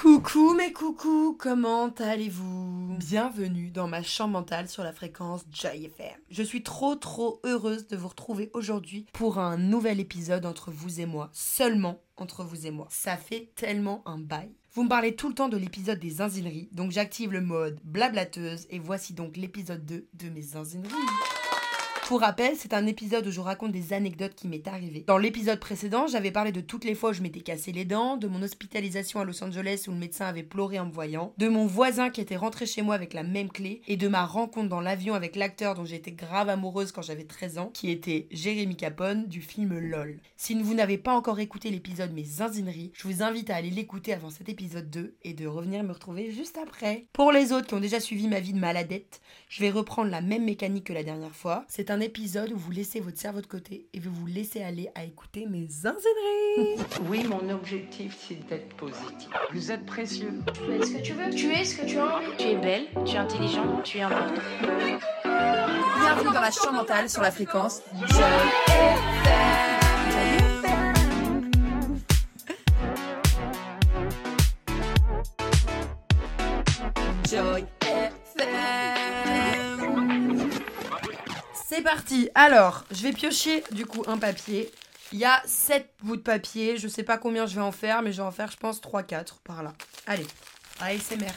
Coucou mes coucous, comment allez-vous? Bienvenue dans ma chambre mentale sur la fréquence Joy FM. Je suis trop trop heureuse de vous retrouver aujourd'hui pour un nouvel épisode entre vous et moi, seulement entre vous et moi. Ça fait tellement un bail. Vous me parlez tout le temps de l'épisode des zinzineries, donc j'active le mode blablateuse et voici donc l'épisode 2 de mes zinzineries. Pour rappel, c'est un épisode où je raconte des anecdotes qui m'est arrivé. Dans l'épisode précédent, j'avais parlé de toutes les fois où je m'étais cassé les dents, de mon hospitalisation à Los Angeles où le médecin avait pleuré en me voyant, de mon voisin qui était rentré chez moi avec la même clé, et de ma rencontre dans l'avion avec l'acteur dont j'étais grave amoureuse quand j'avais 13 ans, qui était Jérémy Capone du film LOL. Si vous n'avez pas encore écouté l'épisode Mes zinzineries, je vous invite à aller l'écouter avant cet épisode 2 et de revenir me retrouver juste après. Pour les autres qui ont déjà suivi ma vie de maladette, je vais reprendre la même mécanique que la dernière fois. C'est un épisode où vous laissez votre cerveau de côté et vous vous laissez aller à écouter mes zinzineries. Oui, mon objectif, c'est d'être positif. Vous êtes précieux. Tu es ce que tu veux. Tu es ce que tu as envie. Tu es belle, tu es intelligente, tu es important. Bienvenue dans la chambre mentale sur la fréquence C'est parti. Alors, je vais piocher du coup un papier. Il y a 7 bouts de papier. Je sais pas combien je vais en faire, mais je vais en faire, je pense, 3-4 par là. Allez, ASMR.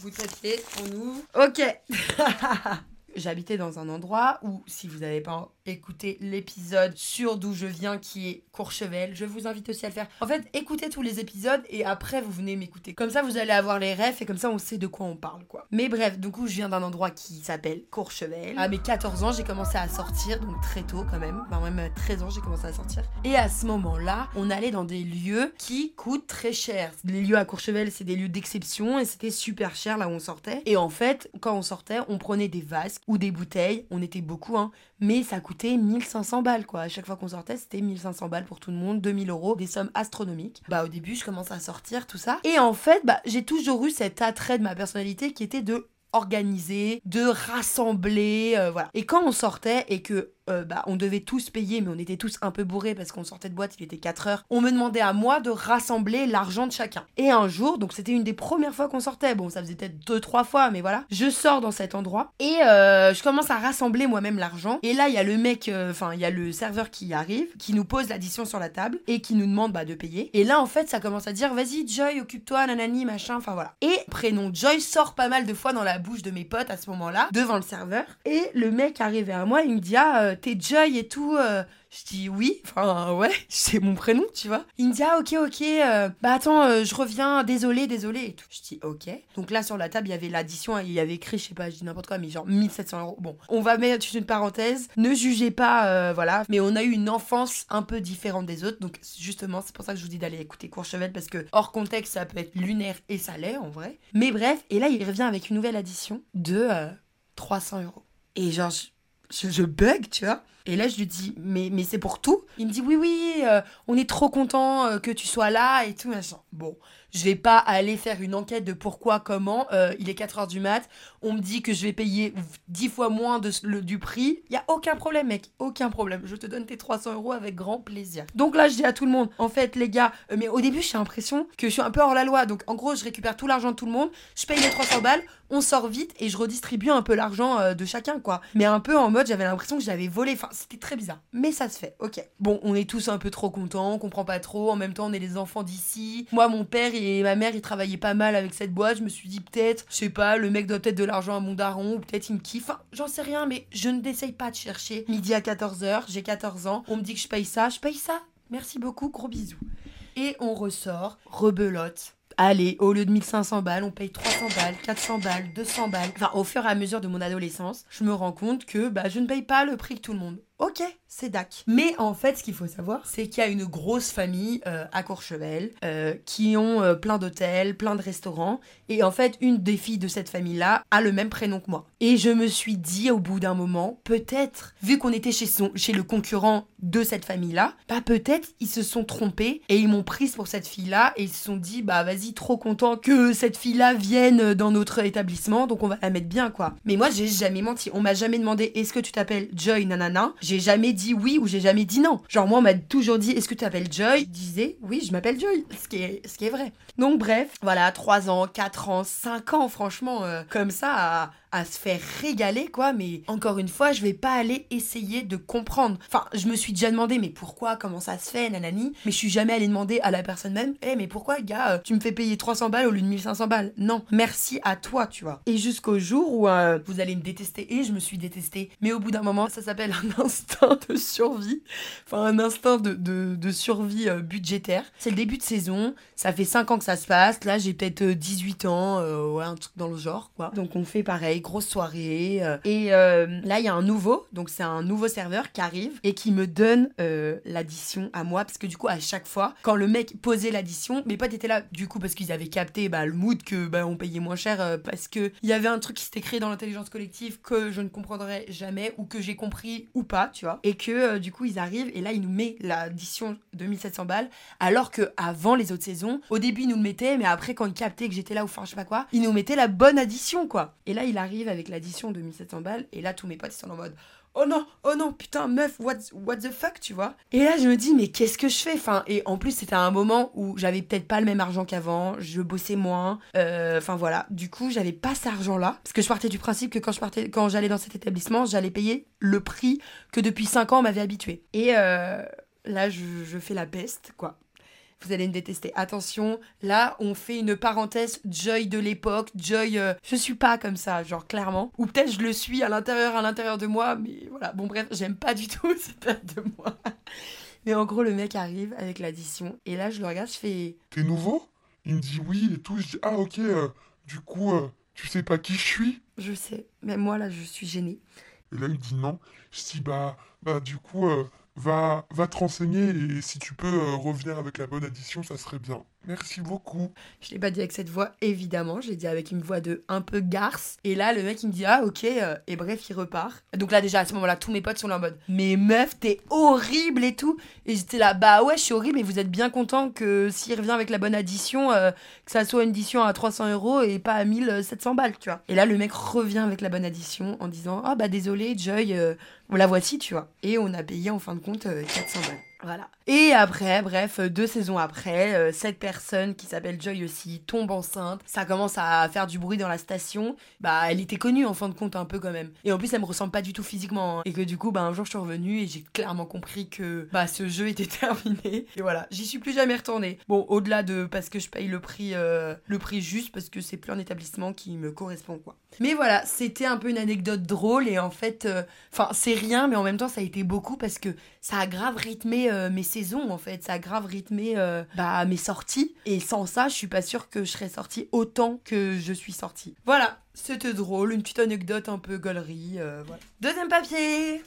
Bout de papier, on ouvre. Ok. J'habitais dans un endroit où, si vous n'avez pas écouté l'épisode sur d'où je viens, qui est Courchevel, je vous invite aussi à le faire. En fait, écoutez tous les épisodes et après vous venez m'écouter. Comme ça, vous allez avoir les refs et comme ça, on sait de quoi on parle, quoi. Mais bref, du coup, je viens d'un endroit qui s'appelle Courchevel. À mes 14 ans, j'ai commencé à sortir, donc très tôt quand même. Enfin, même à 13 ans, j'ai commencé à sortir. Et à ce moment-là, on allait dans des lieux qui coûtent très cher. Les lieux à Courchevel, c'est des lieux d'exception et c'était super cher là où on sortait. Et en fait, quand on sortait, on prenait des vases ou des bouteilles. On était beaucoup, hein. Mais ça coûtait 1500 balles, quoi. À chaque fois qu'on sortait, c'était 1500 balles pour tout le monde, 2000 euros, des sommes astronomiques. Bah, au début, je commence à sortir, tout ça. Et en fait, bah, j'ai toujours eu cet attrait de ma personnalité qui était de organiser, de rassembler, euh, voilà. Et quand on sortait et que euh, bah, on devait tous payer, mais on était tous un peu bourrés parce qu'on sortait de boîte, il était 4 heures. On me demandait à moi de rassembler l'argent de chacun. Et un jour, donc c'était une des premières fois qu'on sortait, bon, ça faisait peut-être 2-3 fois, mais voilà, je sors dans cet endroit et euh, je commence à rassembler moi-même l'argent. Et là, il y a le mec, enfin, il y a le serveur qui arrive, qui nous pose l'addition sur la table et qui nous demande bah, de payer. Et là, en fait, ça commence à dire, vas-y, Joy, occupe-toi, nanani, machin, enfin voilà. Et prénom Joy sort pas mal de fois dans la bouche de mes potes à ce moment-là, devant le serveur. Et le mec arrive à moi, il me dit, ah, euh, t'es Joy et tout. euh. Je dis oui, enfin ouais, c'est mon prénom, tu vois. Il me dit ah ok ok, euh, bah attends, je reviens, désolé, désolé et tout. Je dis ok. Donc là sur la table il y avait l'addition, il y avait écrit, je sais pas, je dis n'importe quoi, mais genre 1700 euros. Bon, on va mettre une parenthèse, ne jugez pas, voilà. Mais on a eu une enfance un peu différente des autres, donc justement c'est pour ça que je vous dis d'aller écouter Courchevel parce que hors contexte ça peut être lunaire et ça l'est en vrai. Mais bref, et là il revient avec une nouvelle addition de euh, 300 euros. Et genre je, je bug, tu vois. Et là, je lui dis, mais, mais c'est pour tout? Il me dit, oui, oui, euh, on est trop content euh, que tu sois là et tout, machin. Bon, je vais pas aller faire une enquête de pourquoi, comment. Euh, il est 4h du mat, on me dit que je vais payer 10 fois moins de, le, du prix. Il y a aucun problème, mec, aucun problème. Je te donne tes 300 euros avec grand plaisir. Donc là, je dis à tout le monde, en fait, les gars, mais au début, j'ai l'impression que je suis un peu hors la loi. Donc en gros, je récupère tout l'argent de tout le monde, je paye les 300 balles, on sort vite et je redistribue un peu l'argent de chacun, quoi. Mais un peu en mode, j'avais l'impression que j'avais volé. Enfin, c'était très bizarre. Mais ça se fait, ok. Bon, on est tous un peu trop contents, on comprend pas trop. En même temps, on est les enfants d'ici. Moi, mon père et ma mère, ils travaillaient pas mal avec cette boîte. Je me suis dit, peut-être, je sais pas, le mec doit peut-être de l'argent à mon daron, ou peut-être il me kiffe. Enfin, j'en sais rien, mais je ne n'essaye pas de chercher. Midi à 14h, j'ai 14 ans. On me dit que je paye ça, je paye ça. Merci beaucoup, gros bisous. Et on ressort, rebelote. Allez, au lieu de 1500 balles, on paye 300 balles, 400 balles, 200 balles. Enfin, au fur et à mesure de mon adolescence, je me rends compte que bah, je ne paye pas le prix que tout le monde. Ok, c'est dac. Mais en fait, ce qu'il faut savoir, c'est qu'il y a une grosse famille euh, à Courchevel euh, qui ont euh, plein d'hôtels, plein de restaurants. Et en fait, une des filles de cette famille-là a le même prénom que moi. Et je me suis dit au bout d'un moment, peut-être, vu qu'on était chez, son, chez le concurrent de cette famille-là, bah peut-être ils se sont trompés et ils m'ont prise pour cette fille-là et ils se sont dit, bah vas-y, trop content que cette fille-là vienne dans notre établissement, donc on va la mettre bien quoi. Mais moi, j'ai jamais menti. On m'a jamais demandé, est-ce que tu t'appelles Joy Nanana j'ai jamais dit oui ou j'ai jamais dit non. Genre moi on m'a toujours dit est-ce que tu t'appelles Joy? Je disais oui je m'appelle Joy, ce qui est, ce qui est vrai. Donc bref, voilà, 3 ans, 4 ans, 5 ans franchement, euh, comme ça à se faire régaler quoi, mais encore une fois je vais pas aller essayer de comprendre. Enfin je me suis déjà demandé mais pourquoi, comment ça se fait, nanani, mais je suis jamais allée demander à la personne même, eh mais pourquoi gars, euh, tu me fais payer 300 balles au lieu de 1500 balles? Non, merci à toi tu vois. Et jusqu'au jour où euh, vous allez me détester et je me suis détestée, mais au bout d'un moment ça s'appelle un instinct de survie, enfin un instinct de, de, de survie euh, budgétaire. C'est le début de saison, ça fait 5 ans que ça se passe, là j'ai peut-être 18 ans, ouais un truc dans le genre quoi. Donc on fait pareil, grosse soirée. euh, et euh, là il y a un nouveau, donc c'est un nouveau serveur qui arrive et qui me donne euh, l'addition à moi, parce que du coup à chaque fois, quand le mec posait l'addition, mes potes étaient là du coup parce qu'ils avaient capté bah, le mood que bah, on payait moins cher, euh, parce que il y avait un truc qui s'était créé dans l'intelligence collective que je ne comprendrais jamais ou que j'ai compris ou pas, tu vois. Et que du coup ils arrivent et là ils nous met l'addition de 1700 balles alors que avant les autres saisons, au début ils nous le mettaient mais après quand ils captaient que j'étais là ou enfin je sais pas quoi, ils nous mettaient la bonne addition quoi. Et là il arrive avec l'addition de 1700 balles et là tous mes potes ils sont en mode Oh non, oh non, putain, meuf, what, what the fuck, tu vois. Et là, je me dis, mais qu'est-ce que je fais? Enfin, et en plus, c'était un moment où j'avais peut-être pas le même argent qu'avant, je bossais moins. euh, Enfin, voilà. Du coup, j'avais pas cet argent-là. Parce que je partais du principe que quand je partais, quand j'allais dans cet établissement, j'allais payer le prix que depuis 5 ans, on m'avait habitué. Et euh, là, je, je fais la peste, quoi. Vous allez me détester. Attention, là, on fait une parenthèse Joy de l'époque. Joy, euh, je suis pas comme ça, genre clairement. Ou peut-être je le suis à l'intérieur, à l'intérieur de moi, mais voilà. Bon, bref, j'aime pas du tout cette perte de moi. Mais en gros, le mec arrive avec l'addition. Et là, je le regarde, je fais. T'es nouveau? Il me dit oui et tout. Je dis ah ok, euh, du coup, euh, tu sais pas qui je suis? Je sais, même moi, là, je suis gênée. Et là, il me dit non. Je dis bah, bah du coup, euh, va, va te renseigner et si tu peux euh, revenir avec la bonne addition, ça serait bien. Merci beaucoup. Je l'ai pas dit avec cette voix, évidemment. Je l'ai dit avec une voix de un peu garce. Et là, le mec, il me dit, ah, ok. euh, et bref, il repart. Donc là, déjà, à ce moment-là, tous mes potes sont là en mode, mais meuf, t'es horrible et tout. Et j'étais là, bah ouais, je suis horrible, mais vous êtes bien content que s'il revient avec la bonne addition, euh, que ça soit une addition à 300 euros et pas à 1700 balles, tu vois. Et là, le mec revient avec la bonne addition en disant, ah, bah désolé, Joy, euh, la voici, tu vois. Et on a payé en fin de compte euh, 400 balles. Voilà. Et après, bref, deux saisons après, euh, cette personne qui s'appelle Joy aussi tombe enceinte. Ça commence à faire du bruit dans la station. Bah, elle était connue en fin de compte un peu quand même. Et en plus, elle me ressemble pas du tout physiquement. hein. Et que du coup, bah, un jour, je suis revenue et j'ai clairement compris que bah, ce jeu était terminé. Et voilà, j'y suis plus jamais retournée. Bon, au-delà de parce que je paye le prix, euh, le prix juste, parce que c'est plus un établissement qui me correspond, quoi. Mais voilà, c'était un peu une anecdote drôle et en fait, euh, enfin, c'est rien, mais en même temps, ça a été beaucoup parce que ça a grave rythmé euh, mes saisons, en fait. Ça a grave rythmé euh, bah, mes sorties. Et sans ça, je suis pas sûre que je serais sortie autant que je suis sortie. Voilà, c'était drôle, une petite anecdote un peu gaulerie. Deuxième papier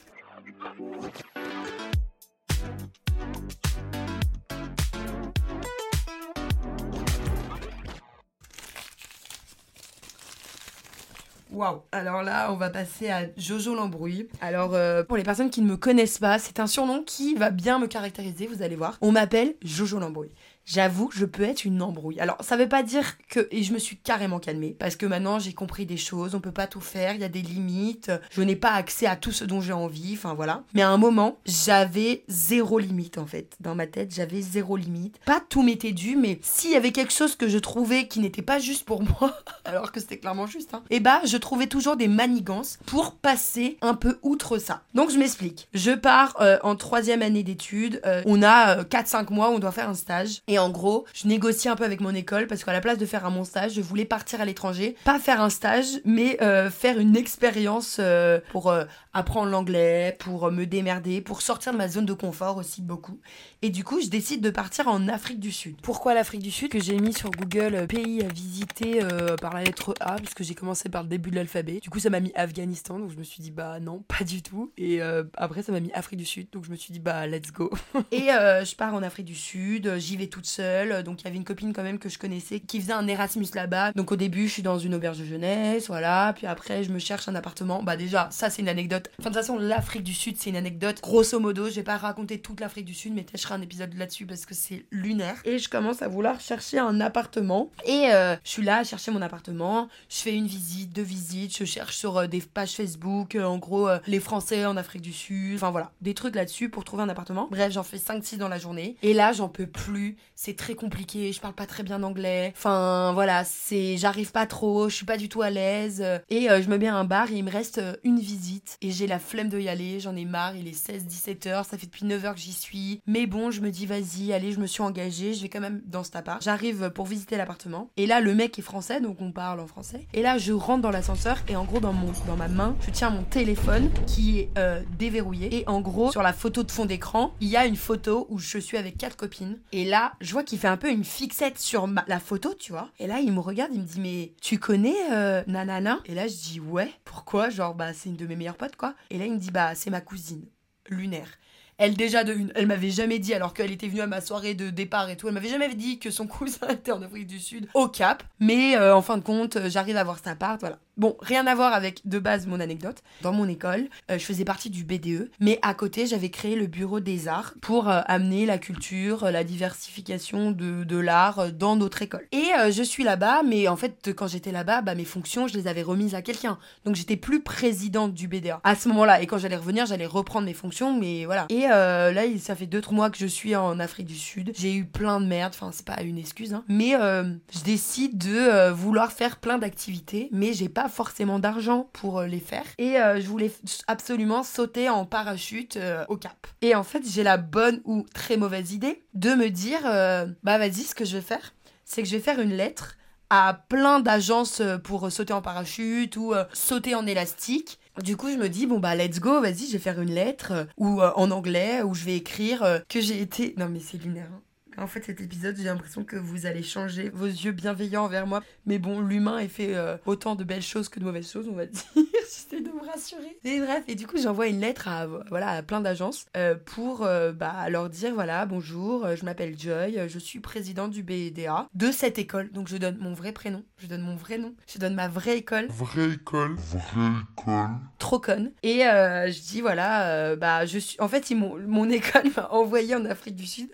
Waouh Alors là, on va passer à Jojo l'embrouille. Alors, euh, pour les personnes qui ne me connaissent pas, c'est un surnom qui va bien me caractériser, vous allez voir. On m'appelle Jojo l'embrouille. J'avoue, je peux être une embrouille. Alors, ça veut pas dire que... Et je me suis carrément calmée. Parce que maintenant, j'ai compris des choses. On peut pas tout faire. Il y a des limites. Je n'ai pas accès à tout ce dont j'ai envie. Enfin, voilà. Mais à un moment, j'avais zéro limite, en fait. Dans ma tête, j'avais zéro limite. Pas tout m'était dû, mais s'il y avait quelque chose que je trouvais qui n'était pas juste pour moi, alors que c'était clairement juste, hein, et bah, je trouvais toujours des manigances pour passer un peu outre ça. Donc, je m'explique. Je pars euh, en troisième année d'études. Euh, on a euh, 4-5 mois, on doit faire un stage. En gros, je négocie un peu avec mon école parce qu'à la place de faire un mon stage, je voulais partir à l'étranger. Pas faire un stage, mais euh, faire une expérience euh, pour euh, apprendre l'anglais, pour me démerder, pour sortir de ma zone de confort aussi beaucoup. Et du coup, je décide de partir en Afrique du Sud. Pourquoi l'Afrique du Sud? Que j'ai mis sur Google pays à visiter par la lettre A, parce que j'ai commencé par le début de l'alphabet. Du coup, ça m'a mis Afghanistan, donc je me suis dit bah non, pas du tout. Et après, ça m'a mis Afrique du Sud, donc je me suis dit bah let's go. Et je pars en Afrique du Sud, j'y vais toute seule. Donc il y avait une copine quand même que je connaissais qui faisait un Erasmus là-bas. Donc au début, je suis dans une auberge de jeunesse, voilà. Puis après, je me cherche un appartement. Bah déjà, ça c'est une anecdote. Enfin de toute façon, l'Afrique du Sud, c'est une anecdote. Grosso modo, je vais pas raconter toute l'Afrique du Sud, mais je ferai un épisode là-dessus parce que c'est lunaire. Et je commence à vouloir chercher un appartement. Et euh, je suis là à chercher mon appartement. Je fais une visite, deux visites. Je cherche sur euh, des pages Facebook, euh, en gros, euh, les Français en Afrique du Sud. Enfin voilà, des trucs là-dessus pour trouver un appartement. Bref, j'en fais 5-6 dans la journée. Et là, j'en peux plus. C'est très compliqué. Je parle pas très bien anglais. Enfin voilà, c'est j'arrive pas trop. Je suis pas du tout à l'aise. Et euh, je me mets à un bar et il me reste euh, une visite. Et j'ai la flemme de y aller. J'en ai marre. Il est 16-17 heures. Ça fait depuis 9 heures que j'y suis. Mais bon, je me dis, vas-y, allez, je me suis engagée. Je vais quand même dans cet appart. J'arrive pour visiter l'appartement. Et là, le mec est français, donc on parle en français. Et là, je rentre dans l'ascenseur et en gros, dans, mon, dans ma main, je tiens mon téléphone qui est euh, déverrouillé. Et en gros, sur la photo de fond d'écran, il y a une photo où je suis avec quatre copines. Et là, je vois qu'il fait un peu une fixette sur la photo, tu vois. Et là, il me regarde, il me dit, mais tu connais euh, Nanana? Et là, je dis, ouais. Pourquoi? Genre, bah, c'est une de mes meilleures potes, quoi. Et là, il me dit, bah, c'est ma cousine, lunaire. Elle déjà elle m'avait jamais dit alors qu'elle était venue à ma soirée de départ et tout, elle m'avait jamais dit que son cousin était en Afrique du Sud au Cap. Mais euh, en fin de compte, euh, j'arrive à voir cet appart, voilà. Bon, rien à voir avec de base mon anecdote. Dans mon école, euh, je faisais partie du BDE, mais à côté, j'avais créé le bureau des arts pour euh, amener la culture, euh, la diversification de, l'art dans notre école. Et je suis là-bas, mais en fait, quand j'étais là-bas, bah, mes fonctions, je les avais remises à quelqu'un. Donc j'étais plus présidente du BDA à ce moment-là. Et quand j'allais revenir, j'allais reprendre mes fonctions, mais voilà. Et là, ça fait 2-3 mois que je suis en Afrique du Sud. J'ai eu plein de merde, enfin, c'est pas une excuse, hein. Mais je décide de vouloir faire plein d'activités, mais j'ai pas forcément d'argent pour euh, les faire. Et euh, je voulais absolument sauter en parachute euh, au Cap. Et en fait, j'ai la bonne ou très mauvaise idée de me dire, bah vas-y, ce que je vais faire, c'est que je vais faire une lettre à plein d'agences pour sauter en parachute ou sauter en élastique. Du coup, je me dis, bon bah let's go, vas-y, je vais faire une lettre ou en anglais où je vais écrire que j'ai été... Non mais c'est lunaire. hein. En fait, cet épisode, j'ai l'impression que vous allez changer vos yeux bienveillants envers moi. Mais bon, l'humain est fait euh, autant de belles choses que de mauvaises choses, on va dire. J'essaie de me rassurer. Et bref, et du coup, j'envoie une lettre à, voilà, à plein d'agences euh, pour euh, bah, leur dire voilà, bonjour, je m'appelle Joy, je suis présidente du BEDA de cette école. Donc, je donne mon vrai prénom, je donne mon vrai nom, je donne ma vraie école Vraie école. Vraie école. trop conne. Et je dis voilà, bah je suis. En fait, ils mon école m'a envoyé en Afrique du Sud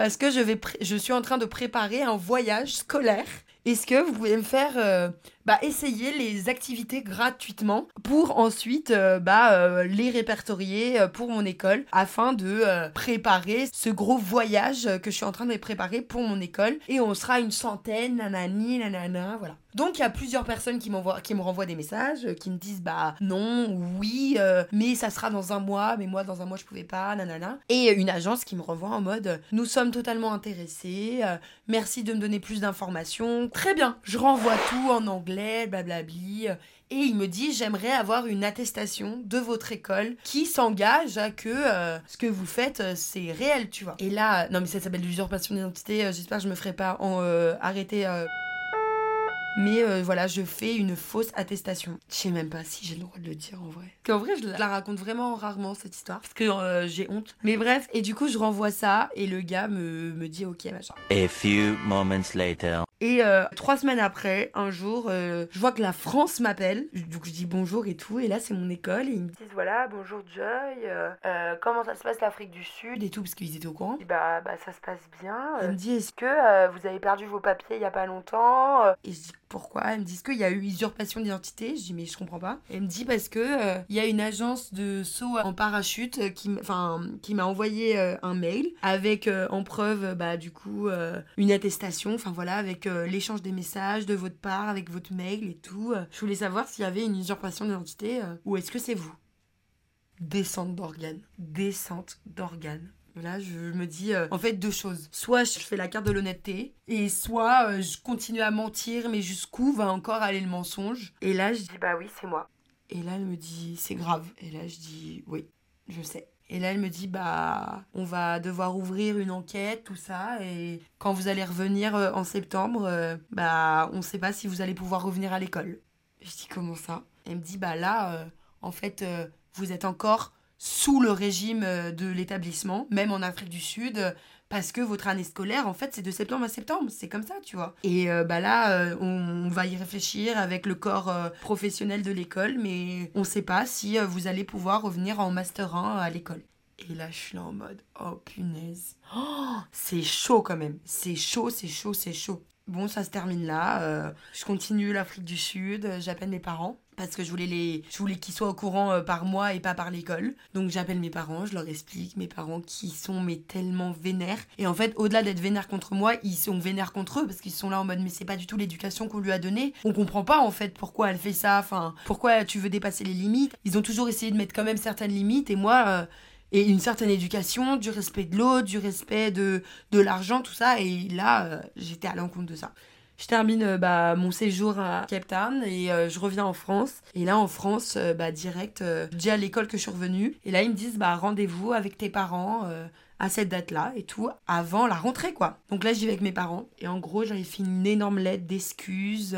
parce que je suis en train de préparer un voyage scolaire. Est-ce que vous pouvez me faire euh, bah, essayer les activités gratuitement pour ensuite euh, bah, euh, les répertorier euh, pour mon école afin de préparer ce gros voyage que je suis en train de préparer pour mon école et on sera une centaine, nanani, nanana, voilà. Donc il y a plusieurs personnes qui qui me renvoient des messages, qui me disent bah non, oui, mais ça sera dans un mois, mais moi dans un mois je pouvais pas, nanana. Et une agence qui me renvoie en mode nous sommes totalement intéressés, merci de me donner plus d'informations. Très bien, je renvoie tout en anglais, blablabli. euh, et il me dit j'aimerais avoir une attestation de votre école qui s'engage à que euh, ce que vous faites euh, c'est réel, tu vois. Et là, non mais ça s'appelle l'usurpation d'identité, j'espère que je me ferai pas en, euh, arrêter. euh, mais euh, voilà, je fais une fausse attestation. Je sais même pas si j'ai le droit de le dire en vrai. Qu'en vrai, je la raconte vraiment rarement cette histoire parce que euh, j'ai honte. Mais bref, et du coup, je renvoie ça et le gars me, me dit ok, machin. A few moments later. Et euh, trois semaines après, un jour, euh, je vois que la France m'appelle. Donc je dis bonjour et tout. Et là, c'est mon école. Et ils me disent voilà, bonjour Joy. euh, comment ça se passe l'Afrique du Sud et tout, parce qu'ils étaient au courant. Bah, bah ça se passe bien. Elle me dit est-ce que vous avez perdu vos papiers il y a pas longtemps? Et je dis pourquoi Elle me dit qu'il y a eu usurpation d'identité. Je dis mais je comprends pas. Elle me dit parce que euh, il y a une agence de saut en parachute euh, qui, enfin, qui m'a envoyé euh, un mail avec euh, en preuve euh, bah du coup euh, une attestation. Enfin voilà avec euh, l'échange des messages de votre part avec votre mail et tout. Euh, Je voulais savoir s'il y avait une usurpation d'identité euh, ou est-ce que c'est vous? Descente d'organes. Descente d'organes. Là, je me dis, euh, en fait, deux choses. Soit je fais la carte de l'honnêteté, et soit euh, je continue à mentir, mais jusqu'où va encore aller le mensonge Et là, je dis, bah oui, c'est moi. Et là, elle me dit, c'est grave. Et là, je dis, oui, je sais. Et là, elle me dit, bah, on va devoir ouvrir une enquête, tout ça, et quand vous allez revenir euh, en septembre, bah, on sait pas si vous allez pouvoir revenir à l'école. Je dis, comment ça? Elle me dit, bah là, en fait, vous êtes encore sous le régime euh, de l'établissement, même en Afrique du Sud, Parce que votre année scolaire, en fait, c'est de septembre à septembre. C'est comme ça, tu vois. Et euh, bah là, euh, on, va y réfléchir avec le corps professionnel de l'école, mais on sait pas si vous allez pouvoir revenir en Master 1 à l'école. Et là, je suis là en mode, oh punaise. Oh, c'est chaud quand même. C'est chaud, c'est chaud, c'est chaud. Bon, ça se termine là. je continue l'Afrique du Sud. J'appelle mes parents parce que je voulais, les, je voulais qu'ils soient au courant euh, par moi et pas par l'école. Donc j'appelle mes parents, je leur explique. Mes parents qui sont mais tellement vénères. Et en fait, au-delà d'être vénères contre moi, ils sont vénères contre eux parce qu'ils sont là en mode mais c'est pas du tout l'éducation qu'on lui a donnée. On comprend pas en fait pourquoi elle fait ça. Enfin, pourquoi tu veux dépasser les limites. Ils ont toujours essayé de mettre quand même certaines limites et moi. euh, et une certaine éducation, du respect de l'autre, du respect de, de l'argent, tout ça. Et là, euh, j'étais à l'encontre de ça. Je termine euh, bah, mon séjour à Cape Town et euh, je reviens en France. Et là, en France, euh, bah, direct, euh, dis à l'école que je suis revenue. Et là, ils me disent bah, rendez-vous avec tes parents à cette date-là et tout, avant la rentrée, quoi. Donc là, j'y vais avec mes parents. Et en gros, j'avais fait une énorme lettre d'excuses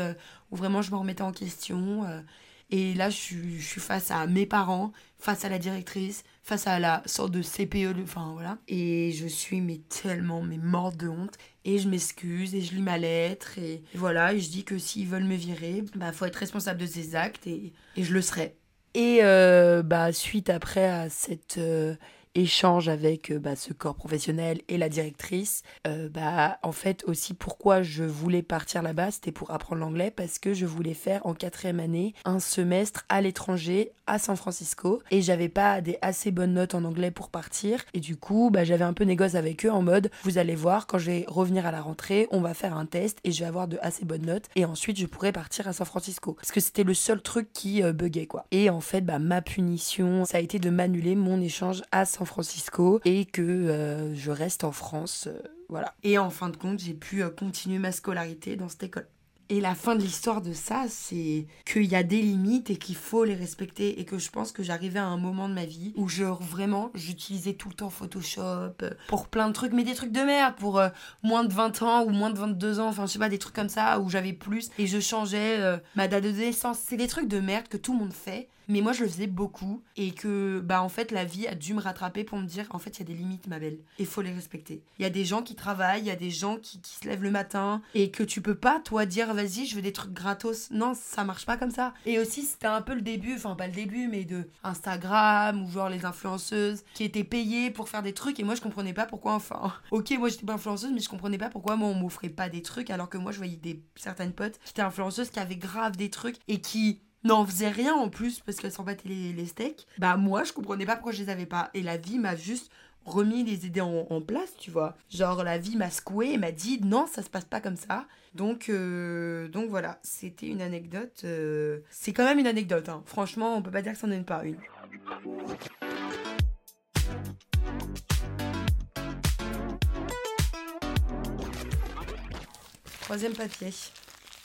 où vraiment je me remettais en question. Et là, je suis, face à mes parents, face à la directrice, face à la sorte de CPE, enfin voilà. Et je suis mais tellement mais morte de honte. Et je m'excuse et je lis ma lettre et voilà. Et je dis que s'ils veulent me virer, bah faut être responsable de ses actes et, et je le serai. Et euh, bah suite après à cette euh, échange avec euh, bah, ce corps professionnel et la directrice, euh, bah en fait aussi pourquoi je voulais partir là-bas, c'était pour apprendre l'anglais parce que je voulais faire en quatrième année un semestre à l'étranger à San Francisco et j'avais pas des assez bonnes notes en anglais pour partir. Et du coup bah j'avais un peu négoce avec eux en mode vous allez voir quand je vais revenir à la rentrée on va faire un test et je vais avoir de assez bonnes notes et ensuite je pourrai partir à San Francisco. Parce que c'était le seul truc qui euh, buguait quoi. Et en fait bah ma punition ça a été de m'annuler mon échange à San Francisco et que euh, je reste en France euh, voilà et en fin de compte j'ai pu euh, continuer ma scolarité dans cette école et la fin de l'histoire de ça, c'est qu'il y a des limites et qu'il faut les respecter. Et que je pense que j'arrivais à un moment de ma vie où je, vraiment, j'utilisais tout le temps Photoshop pour plein de trucs, mais des trucs de merde, pour moins de 20 ans ou moins de 22 ans, enfin je sais pas, des trucs comme ça où j'avais plus. Et je changeais ma date de naissance. C'est des trucs de merde que tout le monde fait. Mais moi, je le faisais beaucoup. Et que, bah, en fait, la vie a dû me rattraper pour me dire, en fait, il y a des limites, ma belle. Et faut les respecter. Il y a des gens qui travaillent, il y a des gens qui, qui se lèvent le matin. Et que tu peux pas, toi, dire, vas-y, je veux des trucs gratos. Non, ça marche pas comme ça. Et aussi, c'était un peu le début, enfin, pas le début, mais de Instagram ou genre les influenceuses qui étaient payées pour faire des trucs. Et moi, je comprenais pas pourquoi, enfin, ok, moi, j'étais pas influenceuse, mais je comprenais pas pourquoi moi, on m'offrait pas des trucs. Alors que moi, je voyais des, certaines potes qui étaient influenceuses qui avaient grave des trucs et qui n'en faisait rien en plus parce qu'elle s'en battait les, les steaks, bah moi je comprenais pas pourquoi je les avais pas. Et la vie m'a juste remis les idées en, en place, tu vois. Genre la vie m'a secoué et m'a dit non, ça se passe pas comme ça. Donc, euh, donc voilà, c'était une anecdote. euh, C'est quand même une anecdote, hein. franchement, on peut pas dire que c'en est pas une. Troisième papier.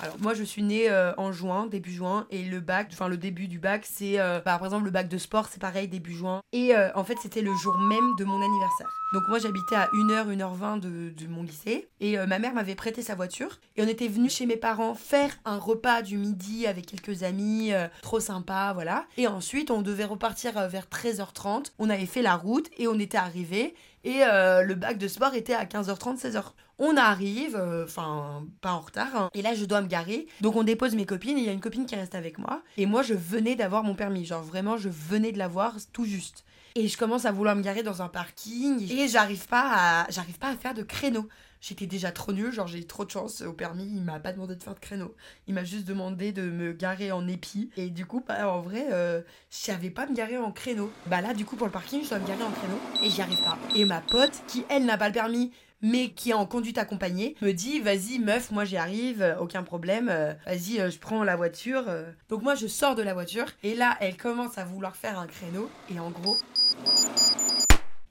Alors moi je suis née euh, en juin, début juin, et le bac, enfin le début du bac, c'est euh, bah, par exemple le bac de sport, c'est pareil, début juin. Et euh, en fait c'était le jour même de mon anniversaire. Donc moi j'habitais à 1h, 1h20 de, de mon lycée, et ma mère m'avait prêté sa voiture, et on était venu chez mes parents faire un repas du midi avec quelques amis, trop sympa, voilà. Et ensuite on devait repartir vers 13h30, on avait fait la route, et on était arrivé, et le bac de sport était à 15h30, 16h. On arrive, euh, enfin, pas en retard, hein. et là je dois me garer. Donc on dépose mes copines, et il y a une copine qui reste avec moi. Et moi je venais d'avoir mon permis, genre vraiment je venais de l'avoir tout juste. Et je commence à vouloir me garer dans un parking, et j'arrive pas à, pas à faire de créneau. J'étais déjà trop nulle, genre j'ai trop de chance au permis, il m'a pas demandé de faire de créneau. Il m'a juste demandé de me garer en épi. Et du coup, bah, en vrai, euh, je savais pas me garer en créneau. Bah là, du coup, pour le parking, je dois me garer en créneau, et j'y arrive pas. Et ma pote, qui elle n'a pas le permis, mais qui est en conduite accompagnée, me dit vas-y meuf, moi j'y arrive, euh, aucun problème, euh, vas-y euh, je prends la voiture. Donc moi je sors de la voiture et là elle commence à vouloir faire un créneau et en gros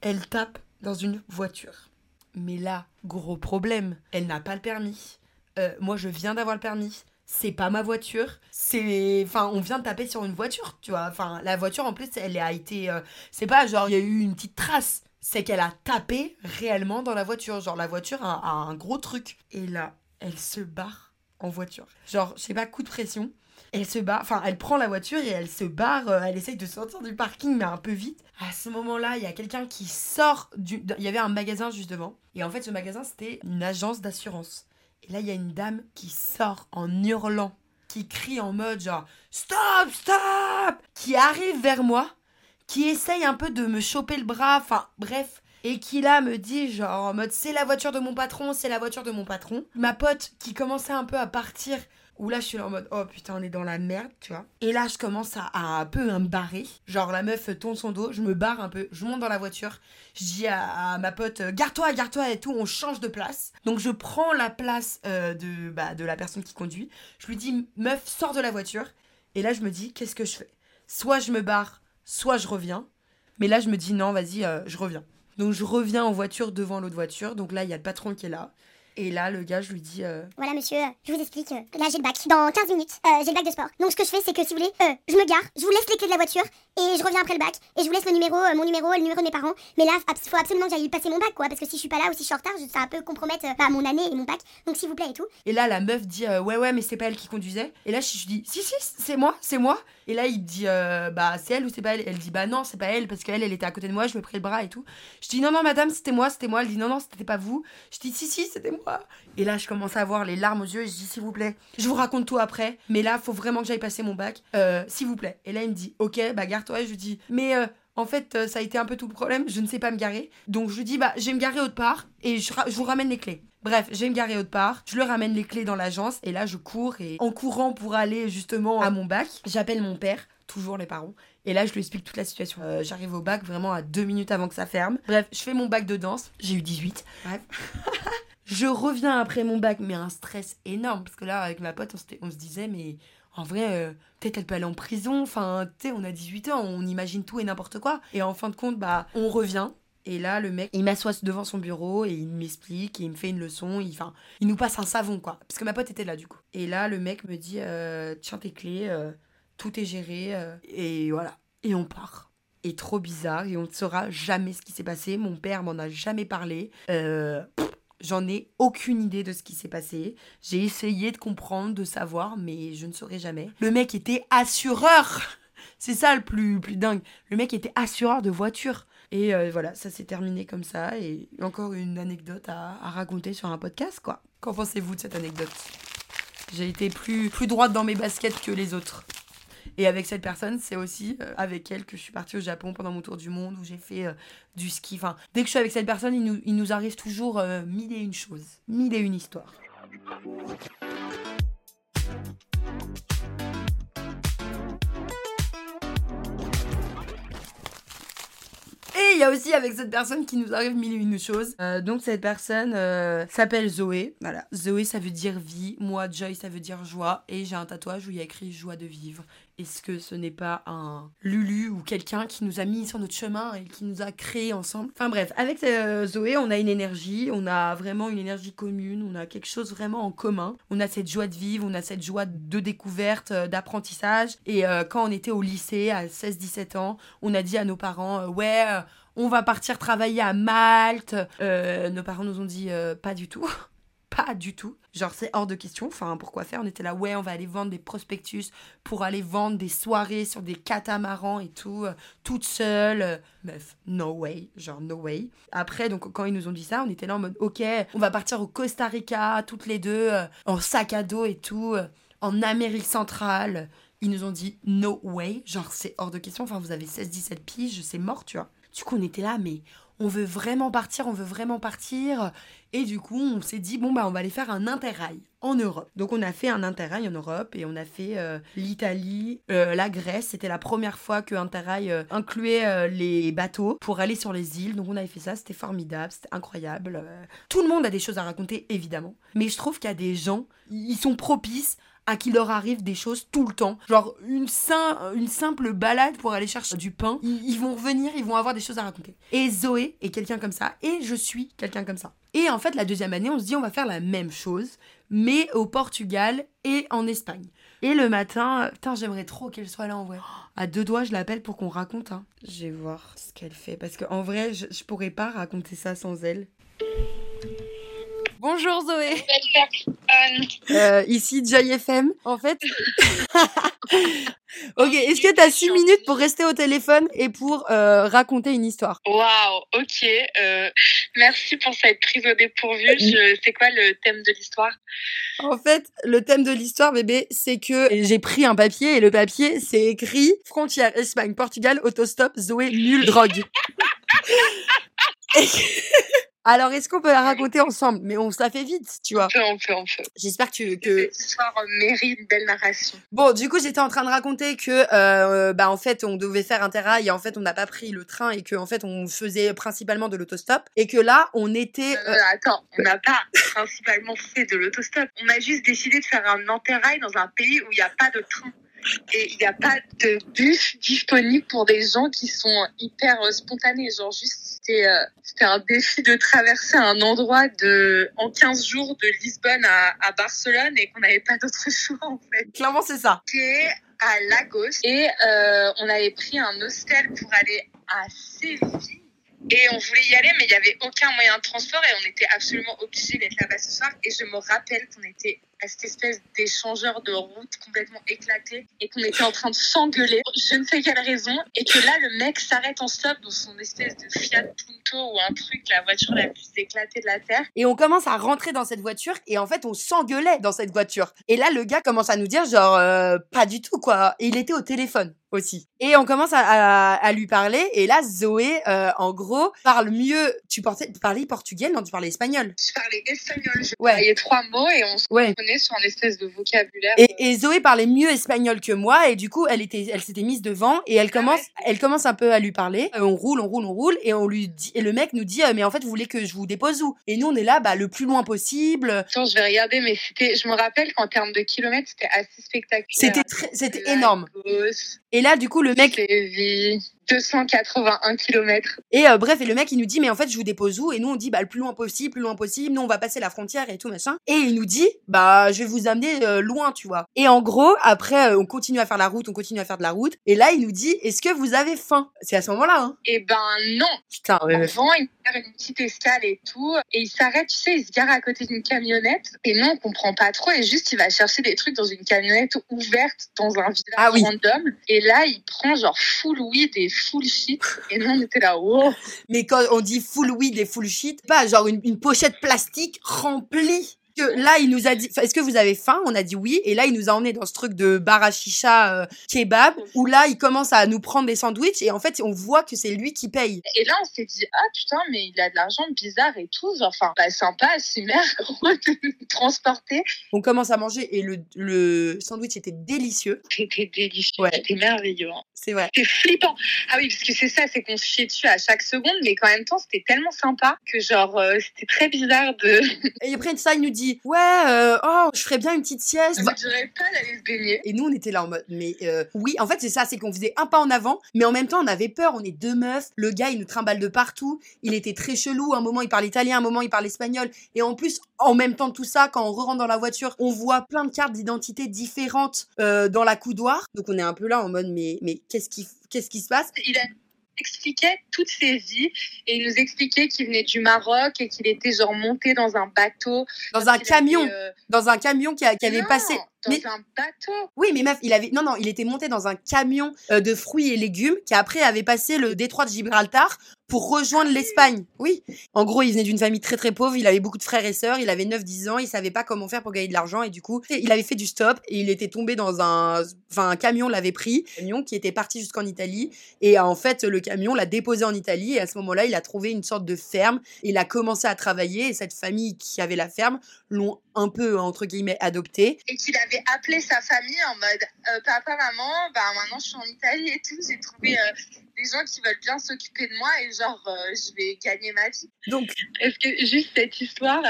elle tape dans une voiture. Mais là, gros problème, elle n'a pas le permis. Moi je viens d'avoir le permis. C'est pas ma voiture, c'est. Enfin, on vient de taper sur une voiture, tu vois. Enfin, la voiture en plus, elle a été. C'est pas genre, il y a eu une petite trace c'est qu'elle a tapé réellement dans la voiture. Genre la voiture a, un gros truc. Et là, elle se barre en voiture. Genre, je sais pas, coup de pression. Elle se barre, enfin, elle prend la voiture et elle se barre, euh, elle essaye de sortir du parking, mais un peu vite. À ce moment-là, il y a quelqu'un qui sort du. Il y avait un magasin juste devant. Et en fait, ce magasin, c'était une agence d'assurance. Et là, il y a une dame qui sort en hurlant, qui crie en mode genre Stop, stop Qui arrive vers moi, qui essaye un peu de me choper le bras, enfin, bref. Et qui là me dit genre en mode c'est la voiture de mon patron, c'est la voiture de mon patron. Ma pote qui commençait un peu à partir où là je suis là en mode oh putain on est dans la merde tu vois. Et là je commence à, à un peu me barrer. Genre la meuf tourne son dos je me barre un peu je monte dans la voiture. Je dis à, à ma pote euh, garde-toi garde-toi et tout on change de place. Donc je prends la place euh, de bah, de la personne qui conduit. Je lui dis meuf sors de la voiture. Et là je me dis qu'est-ce que je fais? Soit je me barre soit je reviens mais là je me dis non vas-y euh, je reviens donc je reviens en voiture devant l'autre voiture donc là il y a le patron qui est là et là le gars je lui dis euh, Voilà monsieur, je vous explique. euh, Là j'ai le bac. Dans 15 minutes, euh, j'ai le bac de sport. Donc ce que je fais c'est que si vous voulez, euh, je me gare, je vous laisse les clés de la voiture et je reviens après le bac et je vous laisse le numéro, euh, mon numéro le numéro de mes parents. Mais là, faut absolument que j'aille passer mon bac quoi parce que si je suis pas là ou si je suis en retard, ça peut compromettre euh, bah, mon année et mon bac. Donc s'il vous plaît et tout. Et là, la meuf dit euh, ouais ouais mais c'est pas elle qui conduisait. Et là, je, je dis si si c'est moi, c'est moi. Et là, il dit bah c'est elle ou c'est pas elle? Elle dit bah non c'est pas elle parce qu'elle elle était à côté de moi, je me pris le bras et tout. Je dis non non madame c'était moi c'était moi. Elle dit non non c'était pas vous. Je dis si si c'était moi. Et là, je commence à avoir les larmes aux yeux et je dis s'il vous plaît, je vous raconte tout après. Mais là, faut vraiment que j'aille passer mon bac, Euh, s'il vous plaît. Et là, il me dit ok bah gare-toi. Et je lui dis mais euh, en fait, euh, ça a été un peu tout le problème. Je ne sais pas me garer. Donc, je lui dis, bah, je vais me garer autre part et je, vous ramène les clés. Bref, je vais me garer autre part. Je lui ramène les clés dans l'agence. Et là, je cours. Et en courant pour aller justement à mon bac, j'appelle mon père, toujours les parents. Et là, je lui explique toute la situation. Euh, J'arrive au bac vraiment à deux minutes avant que ça ferme. Bref, je fais mon bac de danse. J'ai eu 18. Bref. je reviens après mon bac, mais un stress énorme. Parce que là, avec ma pote, on, se disait, mais en vrai, euh, peut-être elle peut aller en prison. Enfin, tu sais, on a 18 ans, on imagine tout et n'importe quoi. Et en fin de compte, bah, on revient. Et là, le mec, il m'assoit devant son bureau et il m'explique et il me fait une leçon. Il, enfin, il nous passe un savon, quoi. Parce que ma pote était là, du coup. Et là, le mec me dit euh, Tiens tes clés, euh, tout est géré. et voilà. Et on part. Et trop bizarre. Et on ne saura jamais ce qui s'est passé. Mon père m'en a jamais parlé. J'en ai aucune idée de ce qui s'est passé. J'ai essayé de comprendre, de savoir, mais je ne saurais jamais. Le mec était assureur. C'est ça le plus, plus dingue. Le mec était assureur de voiture. Et euh, voilà, ça s'est terminé comme ça. Et encore une anecdote à, à raconter sur un podcast, quoi. Qu'en pensez-vous de cette anecdote? J'ai été plus, plus droite dans mes baskets que les autres. Et avec cette personne, c'est aussi euh, avec elle que je suis partie au Japon pendant mon tour du monde, où j'ai fait euh, du ski. Enfin, dès que je suis avec cette personne, il nous, il nous arrive toujours euh, mille et une choses, mille et une histoires. Et il y a aussi avec cette personne qui nous arrive mille et une choses. Donc cette personne s'appelle Zoé. Voilà, Zoé ça veut dire vie. Moi Joy ça veut dire joie. Et j'ai un tatouage où il y a écrit joie de vivre. Est-ce que ce n'est pas un Lulu ou quelqu'un qui nous a mis sur notre chemin et qui nous a créés ensemble? Enfin bref, avec euh, Zoé on a une énergie, on a vraiment une énergie commune, on a quelque chose vraiment en commun. On a cette joie de vivre, on a cette joie de découverte, euh, d'apprentissage. Et euh, quand on était au lycée à 16-17 ans, on a dit à nos parents ouais on va partir travailler à Malte. Nos parents nous ont dit pas du tout. Pas du tout. Genre, c'est hors de question. Enfin, pourquoi faire? On était là, ouais, on va aller vendre des prospectus pour aller vendre des soirées sur des catamarans et tout, euh, toute seule. Euh, Meuf, no way. Genre, no way. Après, donc, quand ils nous ont dit ça, on était là en mode, ok, on va partir au Costa Rica, toutes les deux, euh, en sac à dos et tout, en Amérique centrale. Ils nous ont dit, no way. Genre, c'est hors de question. Enfin, vous avez 16-17 piges, c'est mort, tu vois. Du coup, on était là, mais on veut vraiment partir, on veut vraiment partir. Et du coup, on s'est dit, bon, bah, on va aller faire un interrail en Europe. Donc, on a fait un interrail en Europe et on a fait euh, l'Italie, euh, la Grèce. C'était la première fois que Interrail euh, incluait les bateaux pour aller sur les îles. Donc, on avait fait ça, c'était formidable, c'était incroyable. Tout le monde a des choses à raconter, évidemment. Mais je trouve qu'il y a des gens, ils sont propices à qu'il leur arrive des choses tout le temps. Genre une, sim- une simple balade pour aller chercher du pain. Ils, ils vont revenir, ils vont avoir des choses à raconter. Et Zoé est quelqu'un comme ça. Et je suis quelqu'un comme ça. Et en fait, la deuxième année, on se dit on va faire la même chose, mais au Portugal et en Espagne. Et le matin, euh, putain, j'aimerais trop qu'elle soit là en vrai. À deux doigts, je l'appelle pour qu'on raconte. Hein. Je vais voir ce qu'elle fait. Parce qu'en vrai, je, je pourrais pas raconter ça sans elle. Bonjour Zoé. Euh, ici JFM. En fait. ok, est-ce que tu as 6 minutes pour rester au téléphone et pour euh, raconter une histoire? Waouh, ok. Euh, merci pour cette prise au dépourvu. Je... C'est quoi le thème de l'histoire? En fait, le thème de l'histoire, bébé, c'est que j'ai pris un papier et le papier, c'est écrit Frontière Espagne, Portugal, autostop, Zoé, nulle drogue. Et- Alors, est-ce qu'on peut la raconter ensemble? Mais on se la fait vite, tu vois. On peut, on peut, on peut. J'espère que. Cette histoire euh, mérite une belle narration. Bon, du coup, j'étais en train de raconter que, euh, bah, en fait, on devait faire un terrail et en fait, on n'a pas pris le train et que, en fait, on faisait principalement de l'autostop et que là, on était. Euh, attends, on n'a pas principalement fait de l'autostop. On a juste décidé de faire un enterrail dans un pays où il n'y a pas de train. Et il n'y a pas de bus disponible pour des gens qui sont hyper spontanés. Genre juste, c'était euh, c'était un défi de traverser un endroit de en 15 jours de Lisbonne à, à Barcelone et qu'on n'avait pas d'autre choix en fait. Clairement, c'est ça. C'était à Lagos et euh, on avait pris un hostel pour aller à Séville. Et on voulait y aller, mais il n'y avait aucun moyen de transport et on était absolument obligés d'être là-bas ce soir. Et je me rappelle qu'on était à cette espèce d'échangeur de route complètement éclaté et qu'on était en train de s'engueuler, pour je ne sais quelle raison, et que là, le mec s'arrête en stop dans son espèce de Fiat Punto ou un truc, la voiture la plus éclatée de la Terre. Et on commence à rentrer dans cette voiture et en fait, on s'engueulait dans cette voiture. Et là, le gars commence à nous dire, genre, euh, pas du tout, quoi. Et il était au téléphone aussi. Et on commence à, à, à lui parler. Et là, Zoé, euh, en gros, parle mieux. Tu portais- parlais portugais, non, tu parlais espagnol. Je parlais espagnol, je Ouais. voyais trois mots et on se Ouais. Sur un espèce de vocabulaire. Et, et Zoé parlait mieux espagnol que moi et du coup elle était elle s'était mise devant et elle commence ouais. elle commence un peu à lui parler Euh, on roule on roule on roule et on lui dit et le mec nous dit euh, mais en fait vous voulez que je vous dépose où? Et nous on est là bah le plus loin possible Attends, je vais regarder, mais c'était, je me rappelle qu'en termes de kilomètres, c'était assez spectaculaire. c'était très c'était énorme et là du coup le mec Séville, 281 kilomètres. et euh, bref et le mec il nous dit mais en fait je vous dépose où? Et nous on dit bah le plus loin possible plus loin possible nous on va passer la frontière et tout machin et il nous dit bah je vais vous amener euh, loin tu vois et en gros après euh, on continue à faire la route on continue à faire de la route et là il nous dit est-ce que vous avez faim? C'est à ce moment là hein Eh ben non. putain ouais. Avant, il fait une petite escale et tout, et il s'arrête, tu sais, il se gare à côté d'une camionnette. Et non, on comprend pas trop. Et juste, il va chercher des trucs dans une camionnette ouverte dans un village Ah oui. random. Et là, il prend genre full weed et full shit. Et nous, on était là, oh. Mais quand on dit full weed et full shit, pas genre une, une pochette plastique remplie. Que là, il nous a dit, est-ce que vous avez faim? On a dit oui. Et là, il nous a emmené dans ce truc de bar à chicha euh, kebab, où là, il commence à nous prendre des sandwichs. Et en fait, on voit que c'est lui qui paye. Et là, on s'est dit, ah putain, mais il a de l'argent bizarre et tout. Genre, Enfin, bah, sympa, c'est merde de nous transporter. On commence à manger et le, le sandwich était délicieux. C'était délicieux, Ouais. c'était merveilleux. hein. C'est vrai. C'était flippant. Ah oui, parce que c'est ça, c'est qu'on se fiait dessus à chaque seconde, mais qu'en même temps, c'était tellement sympa que genre, euh, c'était très bizarre de... Et après ça, il nous dit, ouais, euh, oh, je ferais bien une petite sieste. Je dirais pas d'aller se baigner. Et nous, on était là en mode, mais euh, oui, en fait, c'est ça, c'est qu'on faisait un pas en avant, mais en même temps, on avait peur. On est deux meufs. Le gars, il nous trimballe de partout. Il était très chelou. Un moment, il parle italien, un moment, il parle espagnol. Et en plus, en même temps de tout ça, quand on rentre dans la voiture, on voit plein de cartes d'identité différentes euh, dans la coudoir. Donc, on est un peu là en mode, mais, mais qu'est-ce qui, qu'est-ce qui se passe? Il a expliquait toutes ses vies et il nous expliquait qu'il venait du Maroc et qu'il était genre monté dans un bateau. Dans un camion, avait, euh, dans un camion qui, a- qui avait non, passé. Dans Mais un bateau. Oui, mais meuf, il avait non non, il était monté dans un camion euh, de fruits et légumes qui après avait passé le détroit de Gibraltar pour rejoindre l'Espagne. Oui. En gros, il venait d'une famille très très pauvre, il avait beaucoup de frères et sœurs, il avait 9 10 ans, il savait pas comment faire pour gagner de l'argent. Et du coup, il avait fait du stop et il était tombé dans un enfin un camion l'avait pris, un camion qui était parti jusqu'en Italie. Et en fait, le camion l'a déposé en Italie. Et à ce moment-là, il a trouvé une sorte de ferme, il a commencé à travailler. Et cette famille qui avait la ferme l'ont un peu entre guillemets adopté Et qu'il avait appelé sa famille en mode euh, Papa, maman, bah maintenant je suis en Italie et tout. J'ai trouvé euh, des gens qui veulent bien s'occuper de moi et genre euh, je vais gagner ma vie. Donc Est-ce que juste cette histoire,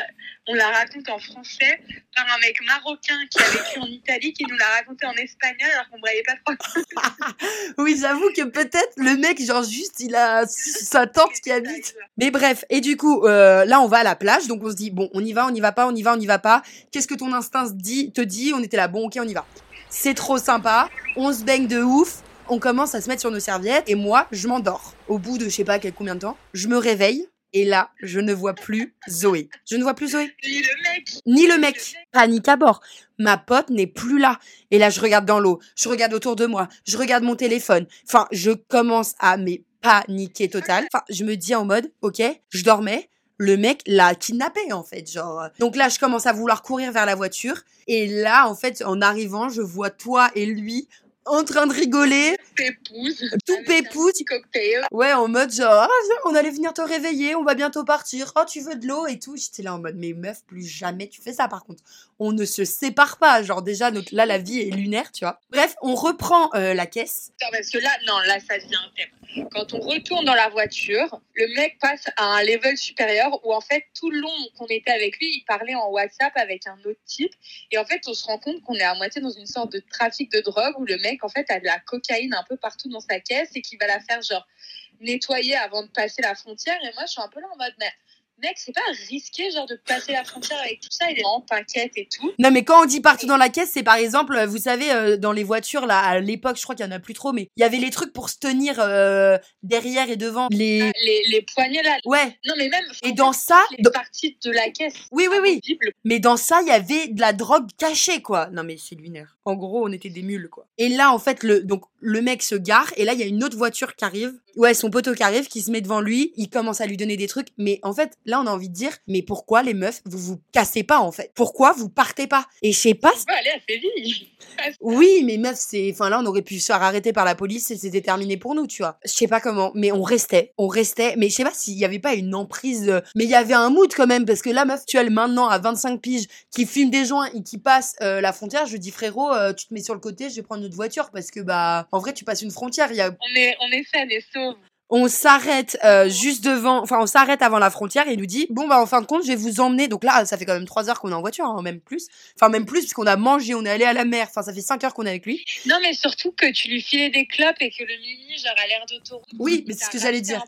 on la raconte en français par un mec marocain qui a vécu en Italie qui nous l'a raconté en espagnol alors qu'on ne voyait pas trop. Oui, j'avoue que peut-être le mec, genre juste, il a sa tante qui habite. Mais bref, et du coup, euh, là, on va à la plage, donc on se dit, bon, on y va, on y va pas, on y va, on y va pas. Qu'est-ce que ton instinct dit, te dit? On était là, bon, ok, on y va. C'est trop sympa, on se baigne de ouf, on commence à se mettre sur nos serviettes, et moi, je m'endors. Au bout de je sais pas quel combien de temps, je me réveille, Et là, je ne vois plus Zoé. Je ne vois plus Zoé. Ni le mec. Ni le mec. Panique à bord. Ma pote n'est plus là. Et là, je regarde dans l'eau. Je regarde autour de moi. Je regarde mon téléphone. Enfin, je commence à mais paniquer total. Enfin, je me dis en mode, ok, je dormais. Le mec l'a kidnappé en fait, genre. Donc là, je commence à vouloir courir vers la voiture. Et là, en fait, en arrivant, je vois toi et lui en train de rigoler, Pépouze. tout un pépouze. petit cocktail. Ouais, en mode genre, ah, on allait venir te réveiller, on va bientôt partir. Oh, tu veux de l'eau et tout. J'étais là en mode, mais meuf, plus jamais tu fais ça par contre. On ne se sépare pas. Genre, déjà, notre, là, la vie est lunaire, tu vois. Bref, on reprend euh, la caisse. Non, parce que là, non, là, ça devient un thème. Quand on retourne dans la voiture, le mec passe à un level supérieur où, en fait, tout le long qu'on était avec lui, il parlait en WhatsApp avec un autre type. Et en fait, on se rend compte qu'on est à moitié dans une sorte de trafic de drogue où le mec, en fait, a de la cocaïne un peu partout dans sa caisse et qu'il va la faire, genre, nettoyer avant de passer la frontière. Et moi, je suis un peu là en mode, mais mec, c'est pas risqué, genre, de passer la frontière avec tout ça. Il est en t'inquiète et tout. Non, mais quand on dit partout dans la caisse, c'est par exemple, euh, vous savez, euh, dans les voitures, là, à l'époque, je crois qu'il y en a plus trop, mais il y avait les trucs pour se tenir euh, derrière et devant. Les. Les, les poignées là. Ouais. Non, mais même. Et dans fait, ça, les dans- parties de la caisse. Oui, oui, oui. invisibles. Mais dans ça, il y avait de la drogue cachée, quoi. Non, mais c'est lunaire. En gros, on était des mules, quoi. Et là, en fait, le, donc, le mec se gare, et là, il y a une autre voiture qui arrive. Ouais, son poteau qui arrive, qui se met devant lui, il commence à lui donner des trucs. Mais en fait, là, on a envie de dire, mais pourquoi les meufs, vous vous cassez pas, en fait? Pourquoi vous partez pas? Et je sais pas, On aller oui, mais meuf, c'est. Enfin, là, on aurait pu se faire arrêter par la police et c'était terminé pour nous, tu vois. Je sais pas comment, mais on restait. On restait. Mais je sais pas s'il y avait pas une emprise. euh, Mais il y avait un mood quand même, parce que là, meuf, tu as le maintenant à 25 piges qui fume des joints et qui passe euh, la frontière. Je dis, frérot, euh, tu te mets sur le côté, je vais prendre notre voiture parce que, bah, en vrai, tu passes une frontière. Y a On est, on est et sauve. On s'arrête euh, juste devant, enfin on s'arrête avant la frontière et il nous dit bon bah en fin de compte je vais vous emmener. Donc là ça fait quand même trois heures qu'on est en voiture, hein, même plus, enfin même plus parce qu'on a mangé, on est allé à la mer, enfin ça fait cinq heures qu'on est avec lui. Non, mais surtout que tu lui filais des clopes et que le mimi, genre, a l'air d'autoroute. Oui, mais c'est ce que j'allais dire.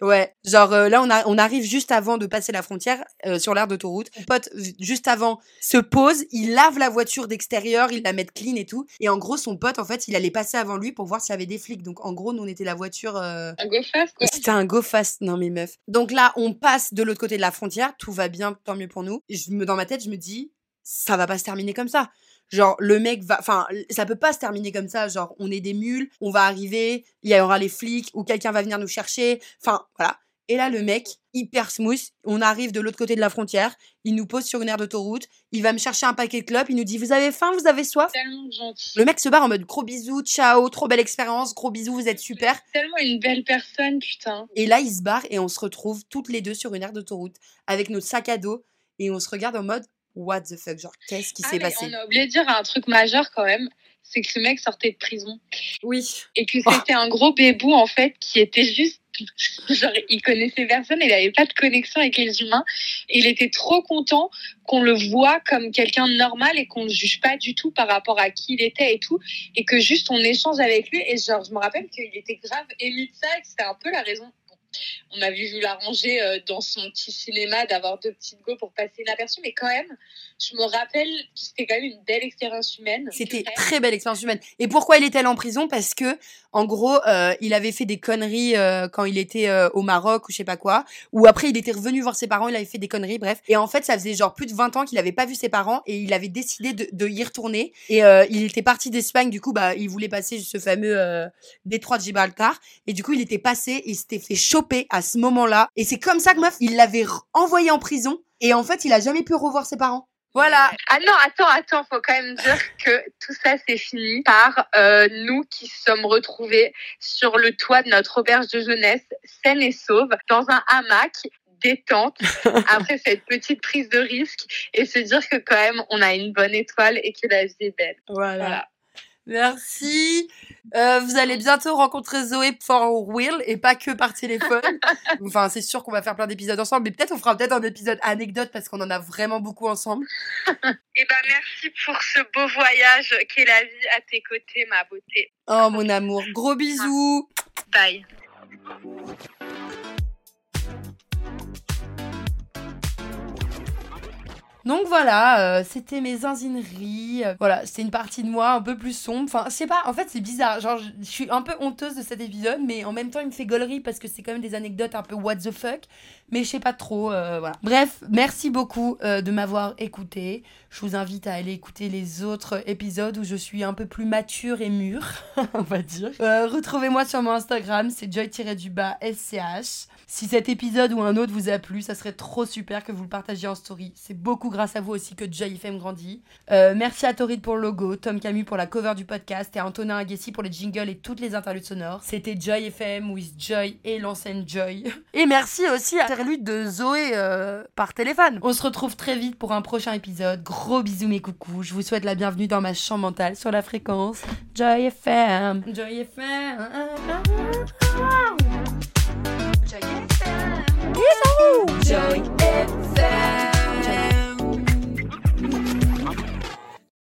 Ouais, genre euh, là on, a, on arrive juste avant de passer la frontière euh, sur l'aire d'autoroute. Mon pote juste avant se pose, il lave la voiture d'extérieur, il la met clean et tout. Et en gros son pote en fait il allait passer avant lui pour voir s'il y avait des flics. Donc en gros nous on était la voiture. Un go fast, quoi. C'était un go fast, non mais meuf. Donc là, on passe de l'autre côté de la frontière, tout va bien, tant mieux pour nous. Je me, dans ma tête, je me dis, ça va pas se terminer comme ça. Genre, le mec va, enfin, ça peut pas se terminer comme ça. Genre, on est des mules, on va arriver, il y aura les flics ou quelqu'un va venir nous chercher. Enfin, voilà. Et là, le mec, hyper smooth, on arrive de l'autre côté de la frontière, il nous pose sur une aire d'autoroute, il va me chercher un paquet de clopes, il nous dit, vous avez faim, vous avez soif? Tellement gentil. Le mec se barre en mode gros bisous, ciao, trop belle expérience, gros bisous, vous êtes super. Tellement une belle personne, putain. Et là, il se barre et on se retrouve toutes les deux sur une aire d'autoroute avec notre sac à dos et on se regarde en mode What the fuck? Genre, qu'est-ce qui Ah, s'est passé? on a oublié de dire un truc majeur quand même. C'est que ce mec sortait de prison. Oui. Et que Oh. c'était un gros bébou, en fait, qui était juste. Genre, il connaissait personne, il avait pas de connexion avec les humains. Et il était trop content qu'on le voit comme quelqu'un de normal et qu'on le juge pas du tout par rapport à qui il était et tout. Et que juste on échange avec lui. Et genre, je me rappelle qu'il était grave ému de ça et que c'était un peu la raison. On avait vu l'arranger euh, dans son petit cinéma d'avoir deux petites go pour passer inaperçu, mais quand même, je me rappelle que c'était quand même une belle expérience humaine. C'était très belle expérience humaine. Et pourquoi il était en prison? Parce que, en gros, euh, il avait fait des conneries euh, quand il était euh, au Maroc ou je sais pas quoi. Ou après, il était revenu voir ses parents, il avait fait des conneries, bref. Et en fait, ça faisait genre plus de 20 ans qu'il avait pas vu ses parents et il avait décidé de, de y retourner. Et il était parti d'Espagne, du coup, bah, il voulait passer ce fameux détroit de Gibraltar. Et du coup, il était passé et il s'était fait choper à ce moment-là. Et c'est comme ça que meuf, il l'avait envoyé en prison. Et en fait, il a jamais pu revoir ses parents. Voilà. Ah non, attends, attends, faut quand même dire que tout ça c'est fini par euh, nous qui sommes retrouvés sur le toit de notre auberge de jeunesse, saine et sauve, dans un hamac détente après cette petite prise de risque et se dire que quand même on a une bonne étoile et que la vie est belle. Voilà. Voilà. Merci. Euh, vous allez bientôt rencontrer Zoé for real et pas que par téléphone. enfin, c'est sûr qu'on va faire plein d'épisodes ensemble, mais peut-être on fera peut-être un épisode anecdote parce qu'on en a vraiment beaucoup ensemble. Et ben merci pour ce beau voyage qu'est la vie à tes côtés, ma beauté. Oh mon amour, gros bisous. Bye. Donc voilà, euh, c'était mes zinzineries. Euh, voilà, c'était une partie de moi un peu plus sombre. Enfin, je sais pas, en fait, c'est bizarre. Genre, je suis un peu honteuse de cet épisode, mais en même temps, il me fait gaulerie parce que c'est quand même des anecdotes un peu what the fuck. Mais je sais pas trop. euh. Bref, merci beaucoup euh, de m'avoir écouté. Je vous invite à aller écouter les autres épisodes où je suis un peu plus mature et mûre, on va dire. Euh, Retrouvez-moi sur mon Instagram, c'est joy-du-bas SCH. Si cet épisode ou un autre vous a plu, ça serait trop super que vous le partagiez en story. C'est beaucoup grâce à vous aussi que Joy FM grandit. Merci à Torrid pour le logo, Tom Camus pour la cover du podcast et Antonin Agassi pour les jingles et toutes les interludes sonores. C'était Joy FM with Joy et l'enseigne Joy. Et merci aussi à l'interlude de Zoé euh, par téléphone. On se retrouve très vite pour un prochain épisode. Gros bisous mes coucous. Je vous souhaite la bienvenue dans ma chambre mentale sur la fréquence Joy FM. Joy FM. Joy FM. Joy FM.